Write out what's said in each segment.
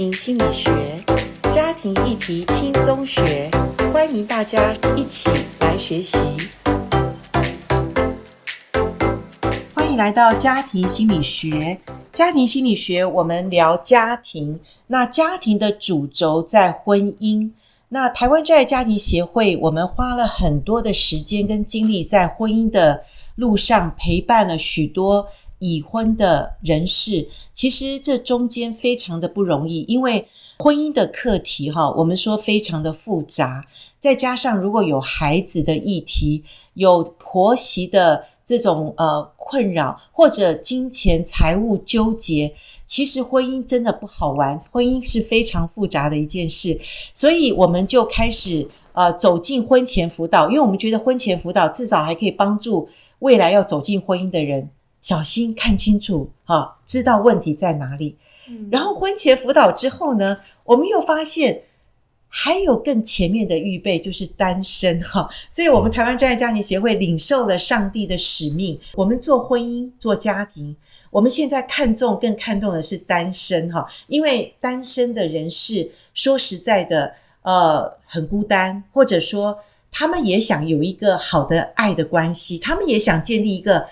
庭心理学，家庭议题轻松学，欢迎大家一起来学习。欢迎来到家庭心理学。家庭心理学，我们聊家庭。那家庭的主轴在婚姻。那台湾真爱家庭协会，我们花了很多的时间跟精力在婚姻的路上，陪伴了许多已婚的人士。其实这中间非常的不容易，因为婚姻的课题哈，我们说非常的复杂，再加上如果有孩子的议题，有婆媳的这种呃困扰，或者金钱财务纠结，其实婚姻真的不好玩，婚姻是非常复杂的一件事，所以我们就开始呃走进婚前辅导，因为我们觉得婚前辅导至少还可以帮助未来要走进婚姻的人。小心看清楚，哈，知道问题在哪里。然后婚前辅导之后呢，我们又发现还有更前面的预备，就是单身哈。所以，我们台湾专业家庭协会领受了上帝的使命，我们做婚姻、做家庭，我们现在看重、更看重的是单身哈，因为单身的人士说实在的，呃，很孤单，或者说他们也想有一个好的爱的关系，他们也想建立一个。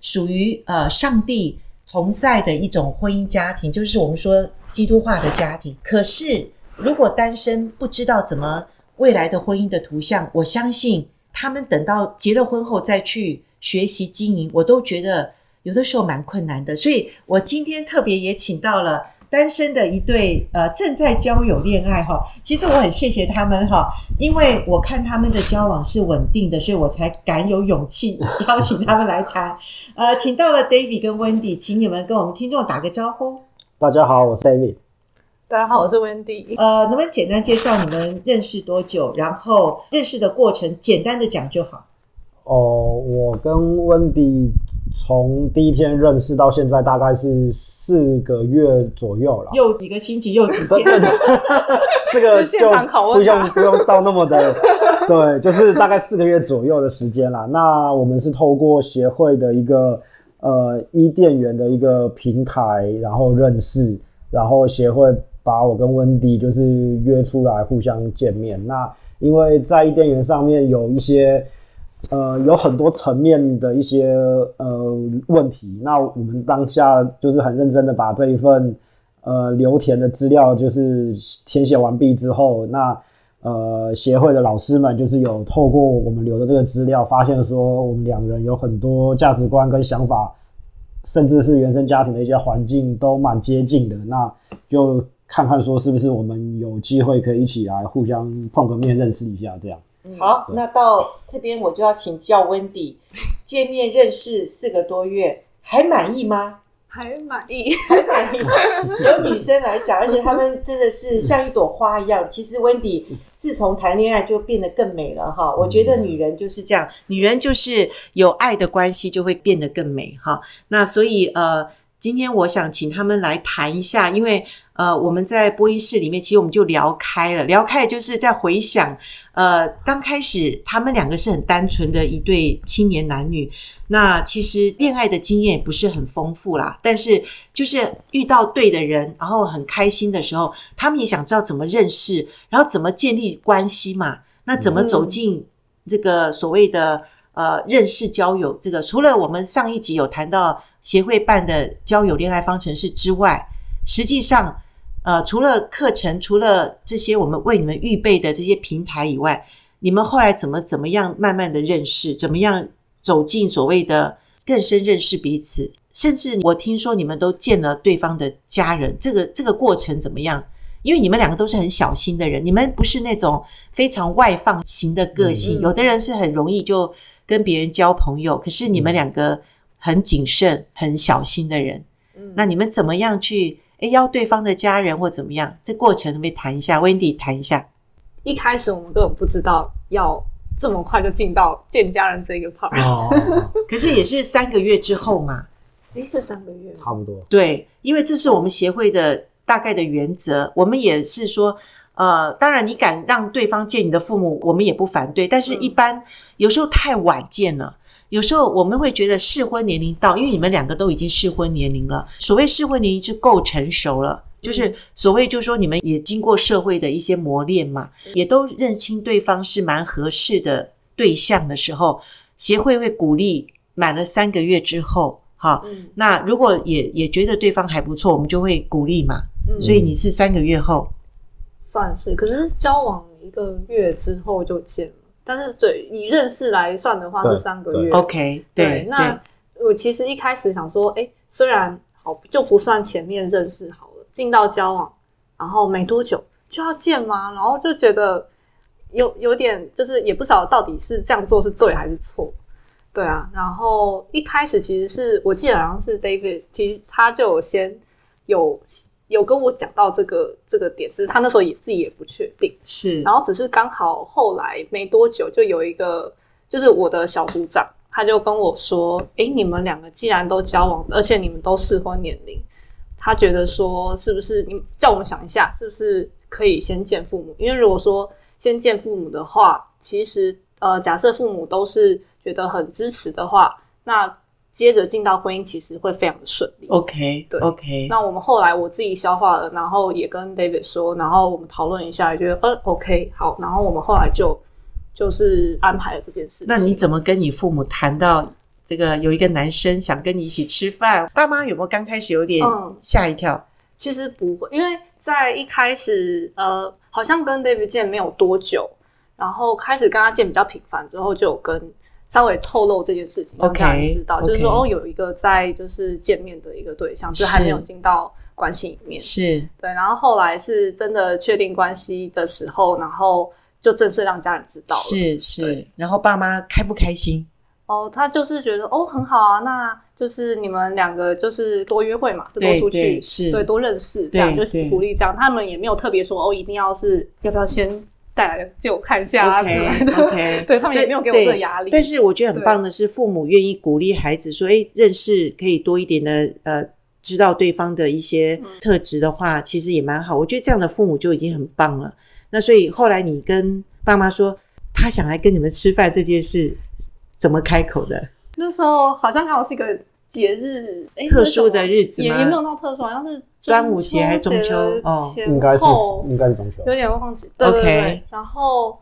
属于呃上帝同在的一种婚姻家庭，就是我们说基督化的家庭。可是如果单身不知道怎么未来的婚姻的图像，我相信他们等到结了婚后再去学习经营，我都觉得有的时候蛮困难的。所以我今天特别也请到了。单身的一对呃正在交友恋爱哈，其实我很谢谢他们哈，因为我看他们的交往是稳定的，所以我才敢有勇气邀请他们来谈。呃，请到了 David 跟 Wendy，请你们跟我们听众打个招呼。大家好，我是 David。大家好，我是 Wendy。呃，能不能简单介绍你们认识多久？然后认识的过程，简单的讲就好。哦，我跟 Wendy。从第一天认识到现在，大概是四个月左右了。又几个星期，又几天。这个就不用不用到那么的，对，就是大概四个月左右的时间啦。那我们是透过协会的一个呃伊甸园的一个平台，然后认识，然后协会把我跟温迪就是约出来互相见面。那因为在伊甸园上面有一些。呃，有很多层面的一些呃问题，那我们当下就是很认真的把这一份呃留填的资料就是填写完毕之后，那呃协会的老师们就是有透过我们留的这个资料，发现说我们两人有很多价值观跟想法，甚至是原生家庭的一些环境都蛮接近的，那就看看说是不是我们有机会可以一起来互相碰个面认识一下这样。好，那到这边我就要请教 Wendy，见面认识四个多月，还满意吗？还满意，还满意。有女生来讲，而且她们真的是像一朵花一样。其实 Wendy 自从谈恋爱就变得更美了哈。我觉得女人就是这样，女人就是有爱的关系就会变得更美哈。那所以呃。今天我想请他们来谈一下，因为呃我们在播音室里面，其实我们就聊开了，聊开就是在回想，呃刚开始他们两个是很单纯的一对青年男女，那其实恋爱的经验不是很丰富啦，但是就是遇到对的人，然后很开心的时候，他们也想知道怎么认识，然后怎么建立关系嘛，那怎么走进这个所谓的。呃，认识交友这个，除了我们上一集有谈到协会办的交友恋爱方程式之外，实际上，呃，除了课程，除了这些我们为你们预备的这些平台以外，你们后来怎么怎么样慢慢的认识，怎么样走进所谓的更深认识彼此，甚至我听说你们都见了对方的家人，这个这个过程怎么样？因为你们两个都是很小心的人，你们不是那种非常外放型的个性，有的人是很容易就。跟别人交朋友，可是你们两个很谨慎、很小心的人，嗯，那你们怎么样去诶邀对方的家人或怎么样？这过程可不可以谈一下？Wendy 谈一下。一开始我们根本不知道要这么快就进到见家人这个 part，哦，可是也是三个月之后嘛。诶，是三个月，差不多。对，因为这是我们协会的大概的原则，我们也是说。呃，当然，你敢让对方见你的父母，我们也不反对。但是，一般有时候太晚见了，有时候我们会觉得适婚年龄到，因为你们两个都已经适婚年龄了。所谓适婚年龄就够成熟了，就是所谓就是说你们也经过社会的一些磨练嘛，也都认清对方是蛮合适的对象的时候，协会会鼓励满了三个月之后，哈，那如果也也觉得对方还不错，我们就会鼓励嘛。嗯所以你是三个月后，算是，可是交往一个月之后就见了，但是对以认识来算的话是三个月。OK，对，那我其实一开始想说，哎，虽然好就不算前面认识好了，进到交往，然后没多久就要见吗？然后就觉得有有点就是也不晓得到底是这样做是对还是错。对啊，然后一开始其实是我记得好像是 David，其实他就有先有有跟我讲到这个这个点，只是他那时候也自己也不确定，是，然后只是刚好后来没多久就有一个就是我的小组长，他就跟我说，诶，你们两个既然都交往，而且你们都适婚年龄，他觉得说是不是你叫我们想一下，是不是可以先见父母？因为如果说先见父母的话，其实呃假设父母都是。觉得很支持的话，那接着进到婚姻其实会非常的顺利。OK，对，OK。那我们后来我自己消化了，然后也跟 David 说，然后我们讨论一下，也觉得呃 OK 好，然后我们后来就就是安排了这件事情。那你怎么跟你父母谈到这个有一个男生想跟你一起吃饭？爸妈有没有刚开始有点吓一跳？嗯，其实不会，因为在一开始呃好像跟 David 见没有多久，然后开始跟他见比较频繁之后，就有跟。稍微透露这件事情，让大家知道，就是说哦，有一个在就是见面的一个对象，就还没有进到关系里面，是对。然后后来是真的确定关系的时候，然后就正式让家人知道了，是是。然后爸妈开不开心？哦，他就是觉得哦很好啊，那就是你们两个就是多约会嘛，就多出去，是，对，多认识，这样就是鼓励这样。他们也没有特别说哦，一定要是要不要先。带来借我看一下啊，OK OK，对他们也没有给我这个压力。但是我觉得很棒的是，父母愿意鼓励孩子说：“哎，认识可以多一点的，呃，知道对方的一些特质的话，其实也蛮好。”我觉得这样的父母就已经很棒了。那所以后来你跟爸妈说他想来跟你们吃饭这件事，怎么开口的？那时候好像刚好是一个节日，特殊的日子？也也没有到特殊，好像是。端午节还是中秋？哦，应该是应该是中秋，有点忘记。对对对。然后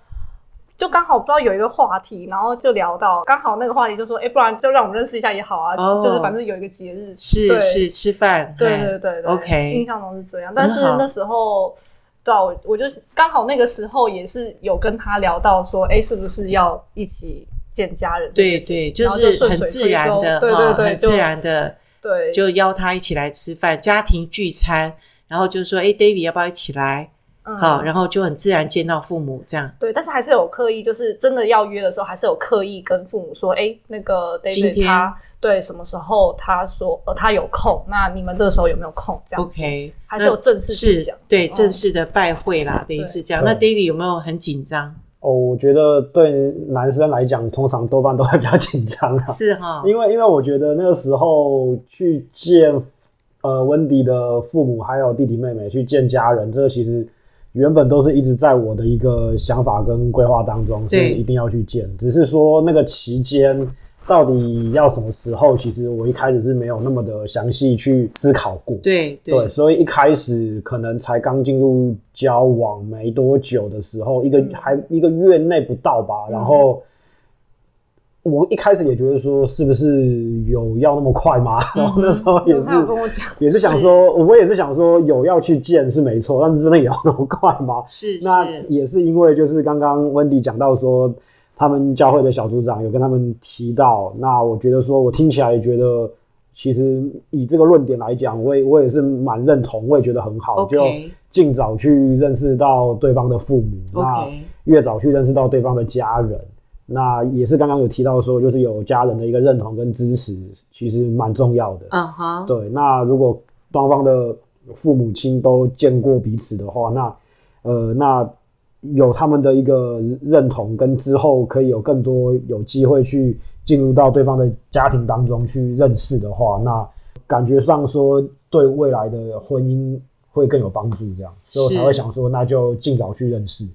就刚好不知道有一个话题，然后就聊到，刚好那个话题就说，哎，不然就让我们认识一下也好啊。就是反正有一个节日，是是吃饭。对对对对。OK。印象中是这样，但是那时候，对啊，我就刚好那个时候也是有跟他聊到说，哎，是不是要一起见家人？对对，就是很自然的，对对对，很自然的。对，就邀他一起来吃饭，家庭聚餐，然后就说，哎，David 要不要一起来？嗯，好，然后就很自然见到父母这样。对，但是还是有刻意，就是真的要约的时候，还是有刻意跟父母说，哎，那个 David 他对什么时候他说呃他有空，那你们这个时候有没有空？这样 OK，还是有正式去讲，对，正式的拜会啦，等于是这样。那 David 有没有很紧张？哦，我觉得对男生来讲，通常多半都会比较紧张啊。是哈，因为因为我觉得那个时候去见呃温迪的父母，还有弟弟妹妹去见家人，这个其实原本都是一直在我的一个想法跟规划当中，是一定要去见。只是说那个期间。到底要什么时候？其实我一开始是没有那么的详细去思考过。对对，对，所以一开始可能才刚进入交往没多久的时候，一个还一个月内不到吧。嗯、然后我一开始也觉得说，是不是有要那么快吗？嗯、然后那时候也是跟我讲，也是想说，我也是想说有要去见是没错，但是真的也要那么快吗？是，那也是因为就是刚刚温迪讲到说。他们教会的小组长有跟他们提到，那我觉得说，我听起来也觉得，其实以这个论点来讲，我也我也是蛮认同，我也觉得很好.就尽早去认识到对方的父母.那越早去认识到对方的家人，那也是刚刚有提到说，就是有家人的一个认同跟支持，其实蛮重要的。嗯哼，对，那如果双方的父母亲都见过彼此的话，那呃那。有他们的一个认同，跟之后可以有更多有机会去进入到对方的家庭当中去认识的话，那感觉上说对未来的婚姻会更有帮助，这样，所以我才会想说，那就尽早去认识。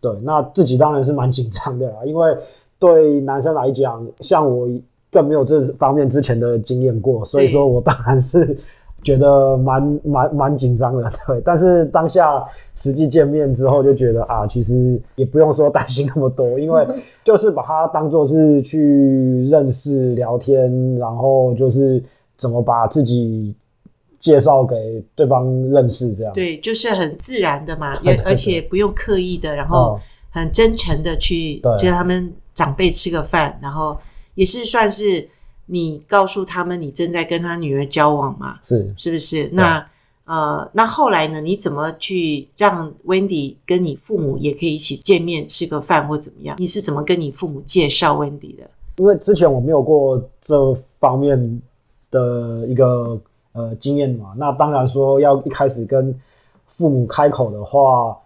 对，那自己当然是蛮紧张的啦，因为对男生来讲，像我更没有这方面之前的经验过，所以说我当然是。觉得蛮蛮蛮紧张的，对。但是当下实际见面之后，就觉得啊，其实也不用说担心那么多，因为 就是把它当做是去认识、聊天，然后就是怎么把自己介绍给对方认识，这样。对，就是很自然的嘛，也而且不用刻意的，然后很真诚的去跟他们长辈吃个饭，然后也是算是。你告诉他们你正在跟他女儿交往嘛？是，是不是？那呃，那后来呢？你怎么去让 Wendy 跟你父母也可以一起见面吃个饭或怎么样？你是怎么跟你父母介绍 Wendy 的？因为之前我没有过这方面的一个呃经验嘛，那当然说要一开始跟父母开口的话。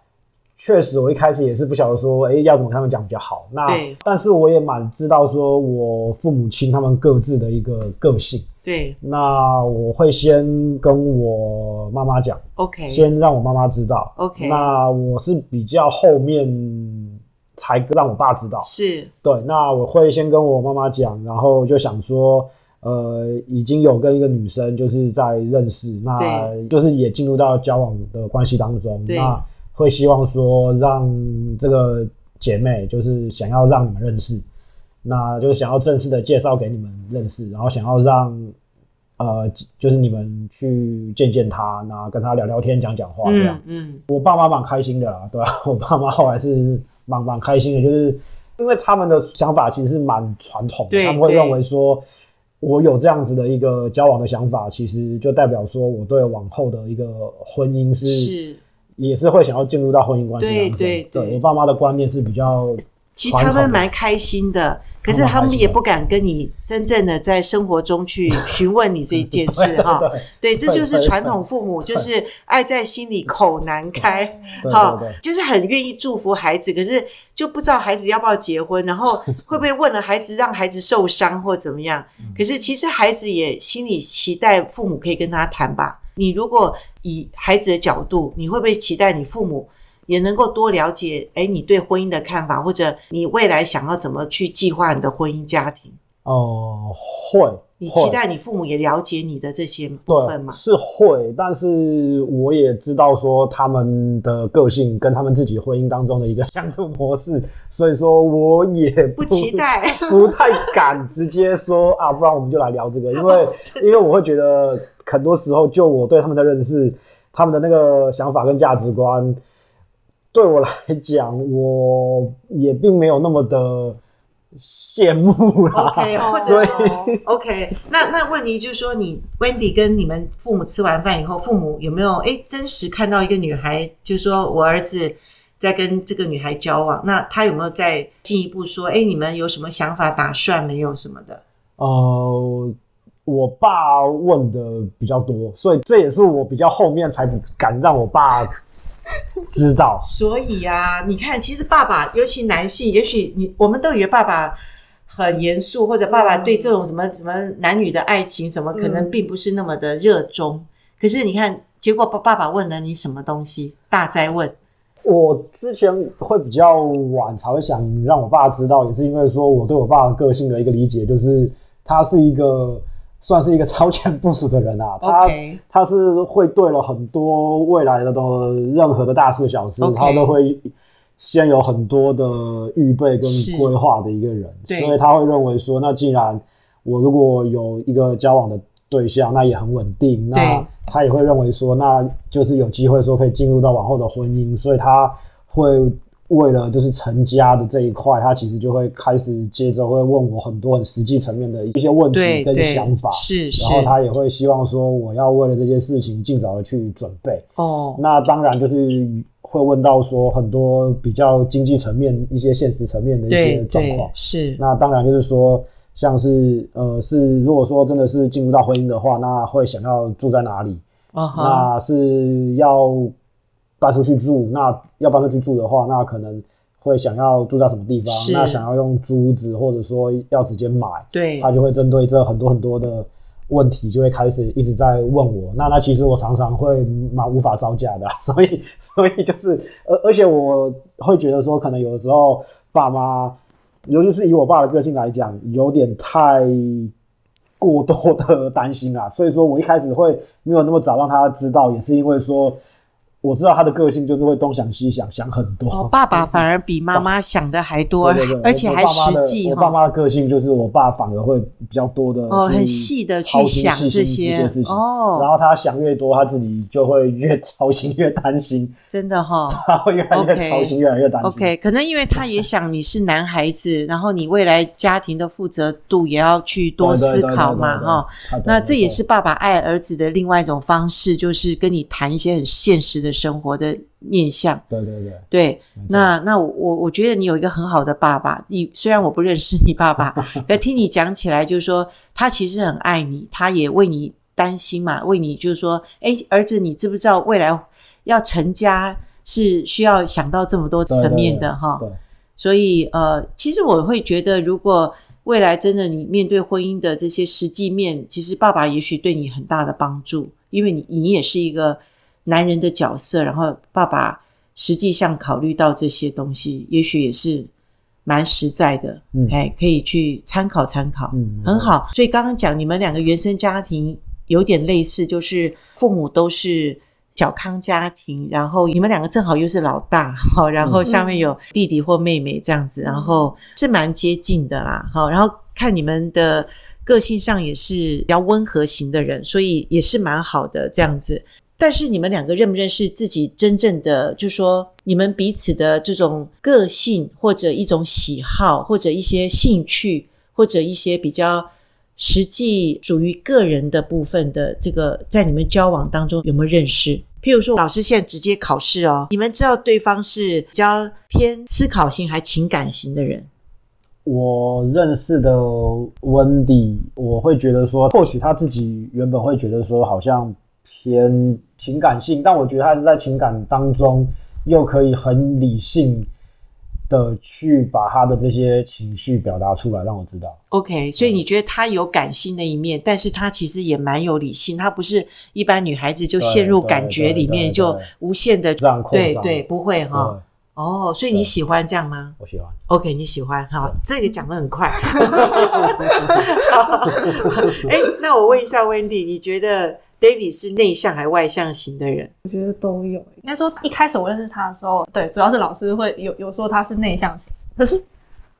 确实，我一开始也是不晓得说，哎，要怎么跟他们讲比较好。那，对但是我也蛮知道说，我父母亲他们各自的一个个性。对。那我会先跟我妈妈讲，OK。先让我妈妈知道，OK。那我是比较后面才让我爸知道。是。对，那我会先跟我妈妈讲，然后就想说，呃，已经有跟一个女生就是在认识，那就是也进入到交往的关系当中。那会希望说让这个姐妹就是想要让你们认识，那就是想要正式的介绍给你们认识，然后想要让呃就是你们去见见她，那跟她聊聊天讲讲话这样。嗯，嗯我爸妈蛮开心的啦，对吧？我爸妈后来是蛮蛮开心的，就是因为他们的想法其实是蛮传统的，他们会认为说我有这样子的一个交往的想法，其实就代表说我对往后的一个婚姻是。是也是会想要进入到婚姻关系。对对对，对我爸妈的观念是比较，其实他们蛮开心的，可是他们也不敢跟你真正的在生活中去询问你这一件事 哈。对，这就是传统父母，就是爱在心里口难开，哈，就是很愿意祝福孩子，可是就不知道孩子要不要结婚，然后 会不会问了孩子让孩子受伤或怎么样。可是其实孩子也心里期待父母可以跟他谈吧。你如果以孩子的角度，你会不会期待你父母也能够多了解？哎，你对婚姻的看法，或者你未来想要怎么去计划你的婚姻家庭？哦、呃，会。你期待你父母也了解你的这些部分吗？是会，但是我也知道说他们的个性跟他们自己婚姻当中的一个相处模式，所以说我也不，不期待，不太敢直接说啊，不然我们就来聊这个，因为 因为我会觉得很多时候就我对他们的认识，他们的那个想法跟价值观，对我来讲，我也并没有那么的。羡慕啦，OK，或者说，OK，那那问题就是说，你 Wendy 跟你们父母吃完饭以后，父母有没有哎真实看到一个女孩，就是说我儿子在跟这个女孩交往，那他有没有再进一步说，哎，你们有什么想法、打算没有什么的？呃，我爸问的比较多，所以这也是我比较后面才敢让我爸。知道，所以啊，你看，其实爸爸，尤其男性，也许你我们都以为爸爸很严肃，或者爸爸对这种什么、嗯、什么男女的爱情什么，可能并不是那么的热衷。嗯、可是你看，结果爸爸爸问了你什么东西？大灾问。我之前会比较晚才会想让我爸知道，也是因为说我对我爸的个性的一个理解，就是他是一个。算是一个超前部署的人啊，他.他是会对了很多未来的东任何的大事小事.他都会先有很多的预备跟规划的一个人，所以他会认为说，那既然我如果有一个交往的对象，那也很稳定，那他也会认为说，那就是有机会说可以进入到往后的婚姻，所以他会。为了就是成家的这一块，他其实就会开始接着会问我很多很实际层面的一些问题跟想法，是是，然后他也会希望说我要为了这些事情尽早的去准备。哦，那当然就是会问到说很多比较经济层面、一些现实层面的一些状况。是，那当然就是说，像是呃是如果说真的是进入到婚姻的话，那会想要住在哪里？那是要。搬出去住，那要搬出去住的话，那可能会想要住在什么地方？那想要用租子，或者说要直接买，对，他就会针对这很多很多的问题，就会开始一直在问我。那那其实我常常会蛮无法招架的，所以 所以就是，而而且我会觉得说，可能有的时候爸妈，尤其是以我爸的个性来讲，有点太过多的担心啊，所以说我一开始会没有那么早让他知道，也是因为说。我知道他的个性就是会东想西想，想很多。哦，爸爸 反而比妈妈 想的还多，对对对，而且还实际。我爸妈的个性就是，我爸反而会比较多的哦，很细的去想这些，些事情哦。然后他想越多，他自己就会越 操心，越担心。真的哈、哦，他会越来越操心越来越担心。OK，可能因为他也想你是男孩子，然后你未来家庭的负责度也要去多思考嘛哈。那这也是爸爸爱儿子的另外一种方式，就是跟你谈一些很现实的。生活的面向，对对对，对，那那我我觉得你有一个很好的爸爸，你虽然我不认识你爸爸，可听你讲起来，就是说他其实很爱你，他也为你担心嘛，为你就是说，哎，儿子，你知不知道未来要成家是需要想到这么多层面的哈？所以呃，其实我会觉得，如果未来真的你面对婚姻的这些实际面，其实爸爸也许对你很大的帮助，因为你你也是一个。男人的角色，然后爸爸实际上考虑到这些东西，也许也是蛮实在的，嗯，哎，可以去参考参考，嗯，很好。所以刚刚讲你们两个原生家庭有点类似，就是父母都是小康家庭，然后你们两个正好又是老大，好，然后下面有弟弟或妹妹这样子，然后是蛮接近的啦，好，然后看你们的个性上也是比较温和型的人，所以也是蛮好的这样子。但是你们两个认不认识自己真正的，就是说你们彼此的这种个性，或者一种喜好，或者一些兴趣，或者一些比较实际属于个人的部分的这个，在你们交往当中有没有认识？譬如说，老师现在直接考试哦，你们知道对方是比较偏思考型还情感型的人？我认识的温迪，我会觉得说，或许他自己原本会觉得说，好像。偏情感性，但我觉得他是在情感当中又可以很理性的去把他的这些情绪表达出来，让我知道。OK，所以你觉得他有感性的一面，但是他其实也蛮有理性，他不是一般女孩子就陷入感觉里面就无限的这样扩张。对对，不会哈。哦，所以你喜欢这样吗？我喜欢。OK，你喜欢。好，这个讲的很快。哎，那我问一下 Wendy，你觉得？David 是内向还外向型的人？我觉得都有。应该说一开始我认识他的时候，对，主要是老师会有有说他是内向型，可是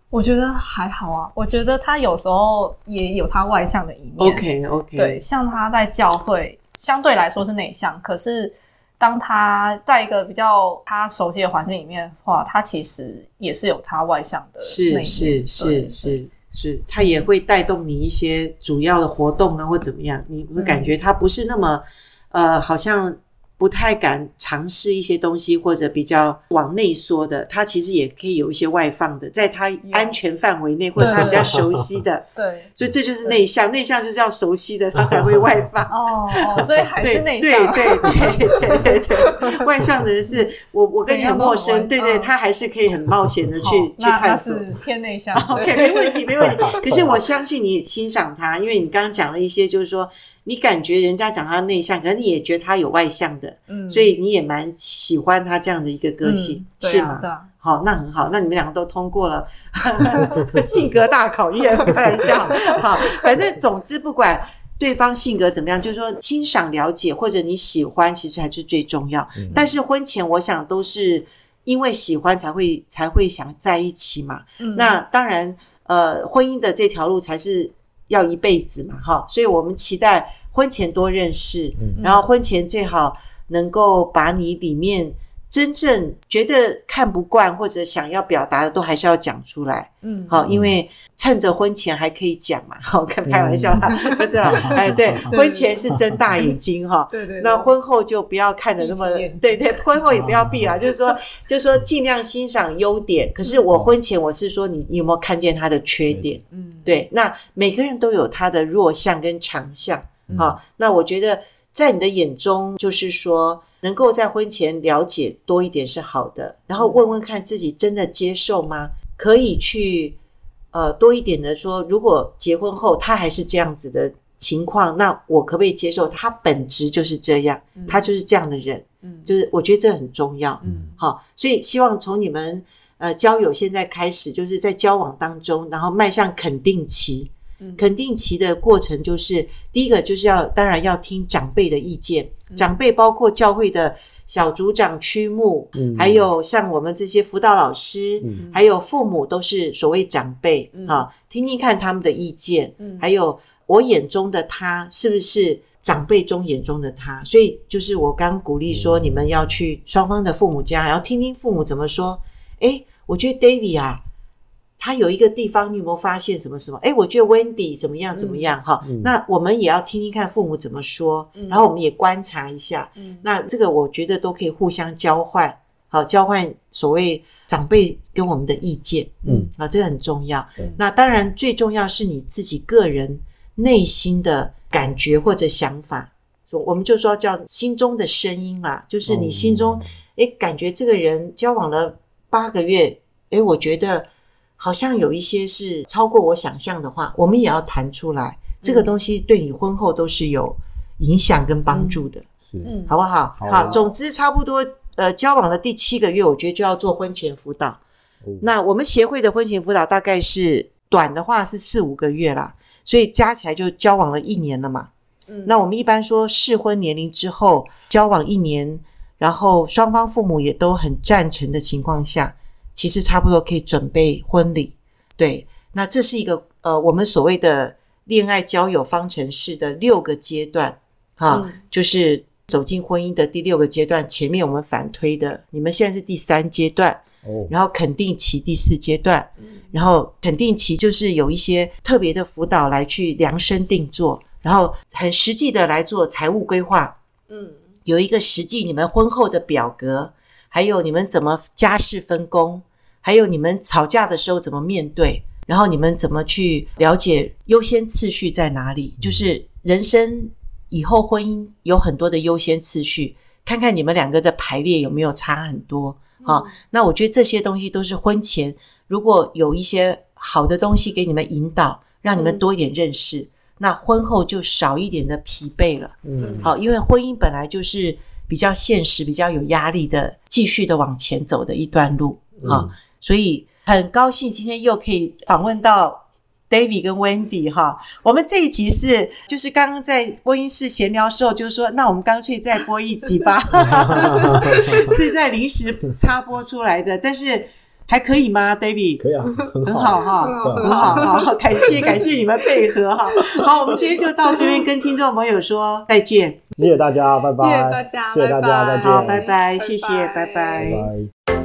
我觉得还好啊。我觉得他有时候也有他外向的一面。OK OK。对，像他在教会相对来说是内向，可是当他在一个比较他熟悉的环境里面的话，他其实也是有他外向的。是是是是。是，它也会带动你一些主要的活动啊，或怎么样，你会感觉它不是那么，呃，好像不太敢尝试一些东西，或者比较往内缩的。他其实也可以有一些外放的，在他安全范围内，或者他比较熟悉的。对，所以这就是内向，内向就是要熟悉的，他才会外放。哦哦，所以还是内向。对对对对对对，外向的人是我我跟你很陌生，对对，他还是可以很冒险的去去探索。偏内向。OK，没问题没问题。可是我相信你欣赏他，因为你刚刚讲了一些，就是说。你感觉人家讲他内向，可是你也觉得他有外向的，嗯，所以你也蛮喜欢他这样的一个个性，嗯、是吗？对啊。好，那很好，那你们两个都通过了 性格大考验，开玩笑。好，反正总之不管对方性格怎么样，就是说欣赏、了解或者你喜欢，其实还是最重要。嗯、但是婚前我想都是因为喜欢才会才会想在一起嘛。嗯。那当然，呃，婚姻的这条路才是。要一辈子嘛，哈，所以我们期待婚前多认识，嗯，然后婚前最好能够把你里面真正觉得看不惯或者想要表达的都还是要讲出来，嗯，好，因为趁着婚前还可以讲嘛，好，开开玩笑啦，不是啦，哎，对，婚前是睁大眼睛哈，对对，那婚后就不要看的那么，对对，婚后也不要闭啦，就是说就是说尽量欣赏优点，可是我婚前我是说你你有没有看见他的缺点，嗯。对，那每个人都有他的弱项跟强项，好，那我觉得在你的眼中，就是说能够在婚前了解多一点是好的，然后问问看自己真的接受吗？可以去呃多一点的说，如果结婚后他还是这样子的情况，那我可不可以接受？他本质就是这样，他就是这样的人，嗯，就是我觉得这很重要，嗯，好，所以希望从你们。呃，交友现在开始就是在交往当中，然后迈向肯定期，嗯，肯定期的过程就是第一个就是要当然要听长辈的意见，嗯、长辈包括教会的小组长、区牧，嗯，还有像我们这些辅导老师，嗯，还有父母都是所谓长辈，嗯，啊，听听看他们的意见，嗯，还有我眼中的他是不是长辈中眼中的他，所以就是我刚鼓励说你们要去双方的父母家，然后听听父母怎么说，诶，我觉得 David 啊。他有一个地方，你有没有发现什么什么？哎，我觉得 Wendy 怎么样怎么样哈、嗯？那我们也要听听看父母怎么说，嗯、然后我们也观察一下。嗯，那这个我觉得都可以互相交换，好，交换所谓长辈跟我们的意见。嗯，啊，这个很重要。那当然最重要是你自己个人内心的感觉或者想法，我们就说叫心中的声音啦，就是你心中诶感觉这个人交往了八个月，哎我觉得。好像有一些是超过我想象的话，我们也要谈出来。这个东西对你婚后都是有影响跟帮助的，嗯，好不好？好，好，总之差不多，呃，交往的第七个月，我觉得就要做婚前辅导。嗯，那我们协会的婚前辅导大概是短的话是四五个月啦，所以加起来就交往了一年了嘛。嗯，那我们一般说适婚年龄之后交往一年，然后双方父母也都很赞成的情况下。其实差不多可以准备婚礼，对，那这是一个呃，我们所谓的恋爱交友方程式的六个阶段，哈、嗯，就是走进婚姻的第六个阶段。前面我们反推的，你们现在是第三阶段，哦，然后肯定期第四阶段，嗯，然后肯定期就是有一些特别的辅导来去量身定做，然后很实际的来做财务规划，嗯，有一个实际你们婚后的表格。还有你们怎么家事分工，还有你们吵架的时候怎么面对，然后你们怎么去了解优先次序在哪里？就是人生以后婚姻有很多的优先次序，看看你们两个的排列有没有差很多啊？那我觉得这些东西都是婚前如果有一些好的东西给你们引导，让你们多一点认识，那婚后就少一点的疲惫了。嗯，好，因为婚姻本来就是。比较现实、比较有压力的，继续的往前走的一段路啊、嗯，所以很高兴今天又可以访问到 David 跟 Wendy 哈。我们这一集是就是刚刚在播音室闲聊的时候，就是说那我们干脆再播一集吧，是在临时插播出来的，但是。还可以吗，David？可以啊，很好哈，很好哈，好，感谢感谢你们配合哈。好，我们今天就到这边跟听众朋友说再见，谢谢大家，拜拜，谢谢大家，谢谢大家，再见，好，拜拜，谢谢，拜拜。拜拜。